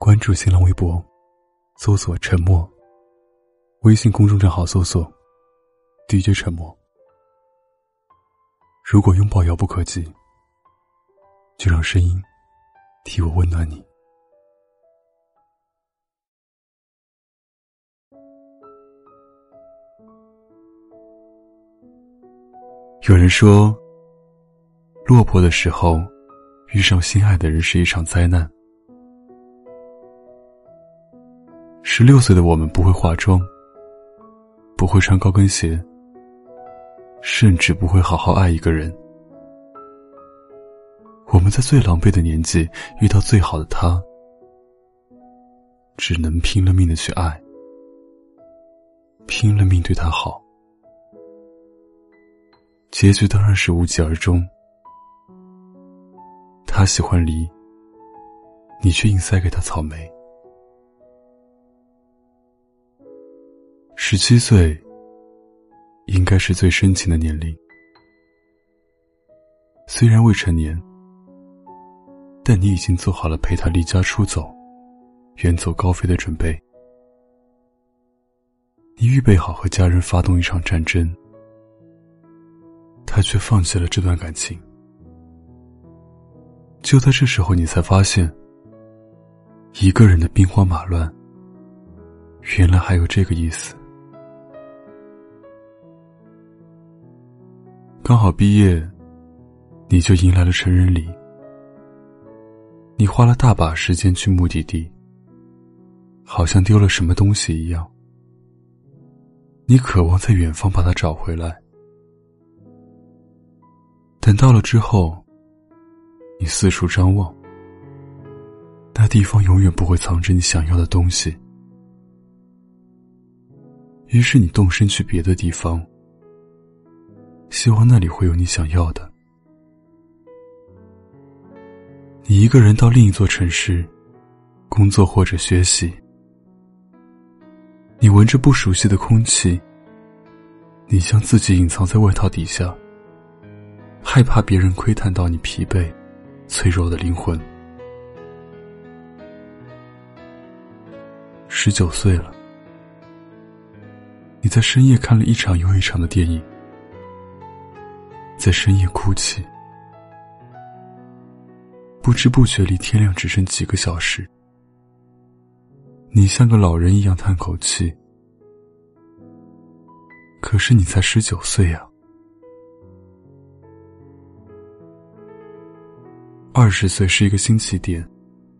关注新浪微博，搜索“沉默”。微信公众账号搜索 “DJ 沉默”。如果拥抱遥不可及，就让声音替我温暖你。有人说，落魄的时候，遇上心爱的人是一场灾难。十六岁的我们不会化妆，不会穿高跟鞋，甚至不会好好爱一个人。我们在最狼狈的年纪遇到最好的他，只能拼了命的去爱，拼了命对他好。结局当然是无疾而终。他喜欢梨，你却硬塞给他草莓。十七岁，应该是最深情的年龄。虽然未成年，但你已经做好了陪他离家出走、远走高飞的准备。你预备好和家人发动一场战争。他却放弃了这段感情。就在这时候，你才发现，一个人的兵荒马乱，原来还有这个意思。刚好毕业，你就迎来了成人礼。你花了大把时间去目的地，好像丢了什么东西一样。你渴望在远方把它找回来。等到了之后，你四处张望，那地方永远不会藏着你想要的东西。于是你动身去别的地方，希望那里会有你想要的。你一个人到另一座城市，工作或者学习，你闻着不熟悉的空气，你将自己隐藏在外套底下。害怕别人窥探到你疲惫、脆弱的灵魂。十九岁了，你在深夜看了一场又一场的电影，在深夜哭泣，不知不觉离天亮只剩几个小时，你像个老人一样叹口气。可是你才十九岁呀。二十岁是一个新起点，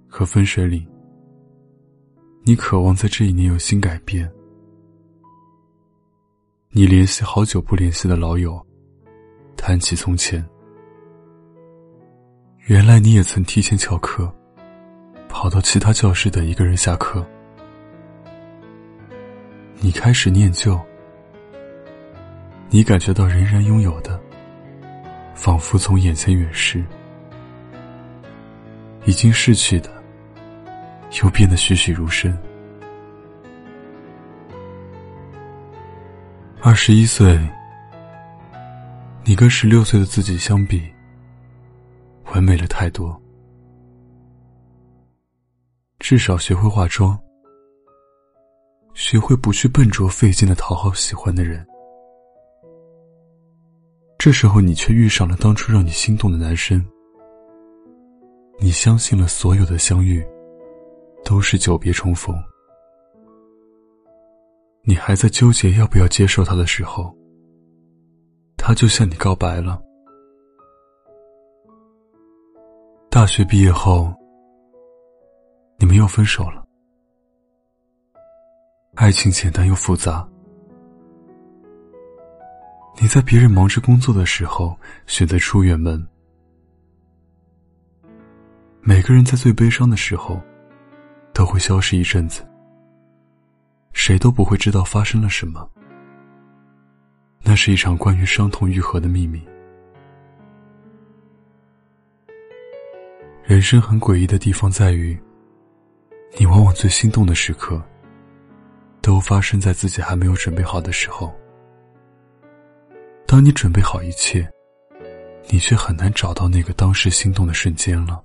和分水岭。你渴望在这一年有新改变。你联系好久不联系的老友，谈起从前。原来你也曾提前翘课，跑到其他教室等一个人下课。你开始念旧。你感觉到仍然拥有的，仿佛从眼前远逝。已经逝去的，又变得栩栩如生。二十一岁，你跟十六岁的自己相比，完美了太多。至少学会化妆，学会不去笨拙费劲的讨好喜欢的人。这时候，你却遇上了当初让你心动的男生。你相信了所有的相遇，都是久别重逢。你还在纠结要不要接受他的时候，他就向你告白了。大学毕业后，你们又分手了。爱情简单又复杂。你在别人忙着工作的时候，选择出远门。每个人在最悲伤的时候，都会消失一阵子。谁都不会知道发生了什么。那是一场关于伤痛愈合的秘密。人生很诡异的地方在于，你往往最心动的时刻，都发生在自己还没有准备好的时候。当你准备好一切，你却很难找到那个当时心动的瞬间了。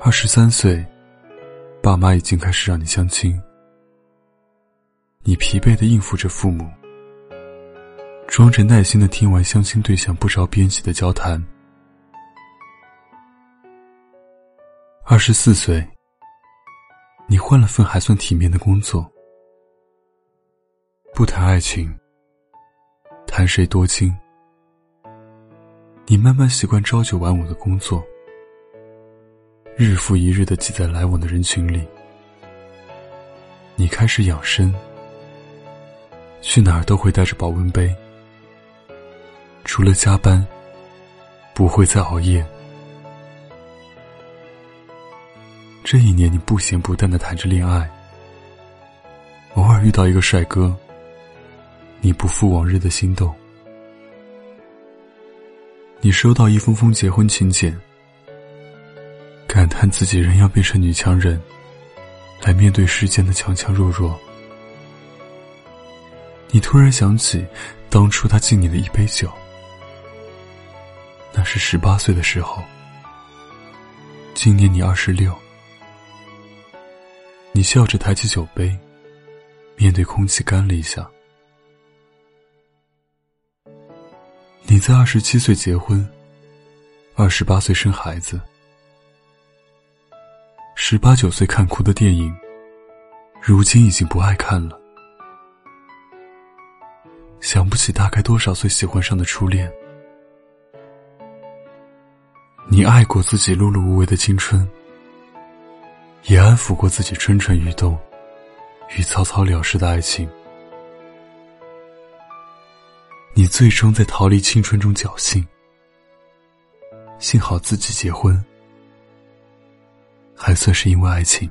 二十三岁，爸妈已经开始让你相亲，你疲惫的应付着父母，装着耐心的听完相亲对象不着边际的交谈。二十四岁，你换了份还算体面的工作，不谈爱情，谈谁多金。你慢慢习惯朝九晚五的工作。日复一日的挤在来往的人群里，你开始养生，去哪儿都会带着保温杯，除了加班，不会再熬夜。这一年，你不咸不淡的谈着恋爱，偶尔遇到一个帅哥，你不负往日的心动。你收到一封封结婚请柬。感叹自己仍要变成女强人，来面对世间的强强弱弱。你突然想起，当初他敬你的一杯酒，那是十八岁的时候。今年你二十六，你笑着抬起酒杯，面对空气干了一下。你在二十七岁结婚，二十八岁生孩子。十八九岁看哭的电影，如今已经不爱看了。想不起大概多少岁喜欢上的初恋。你爱过自己碌碌无为的青春，也安抚过自己蠢蠢欲动与草草了事的爱情。你最终在逃离青春中侥幸，幸好自己结婚。还算是因为爱情。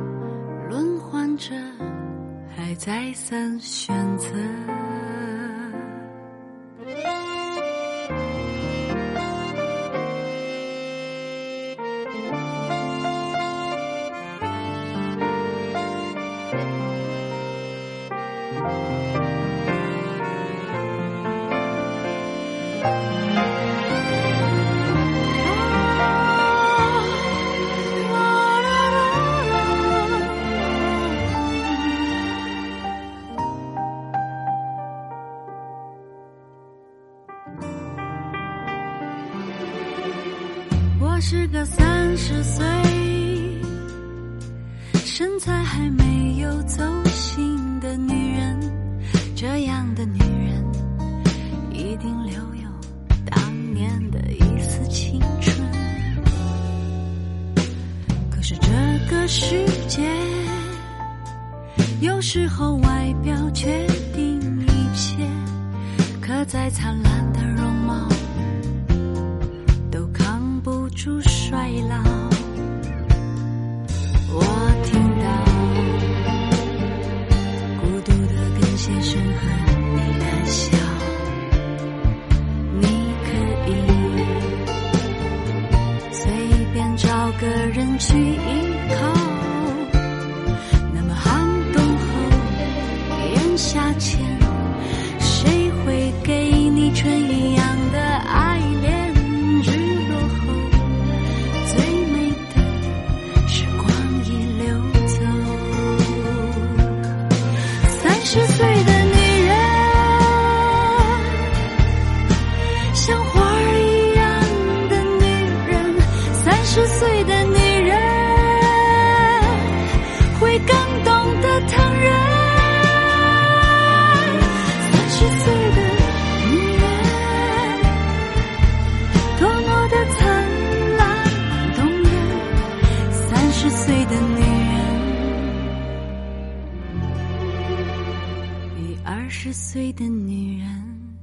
轮换着，还再三选择。身材还没有走形的女人，这样的女人一定留有当年的一丝青春。可是这个世界，有时候外表决定一切，可再灿烂的容貌都扛不。住衰老。取一十岁的女人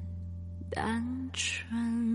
单纯。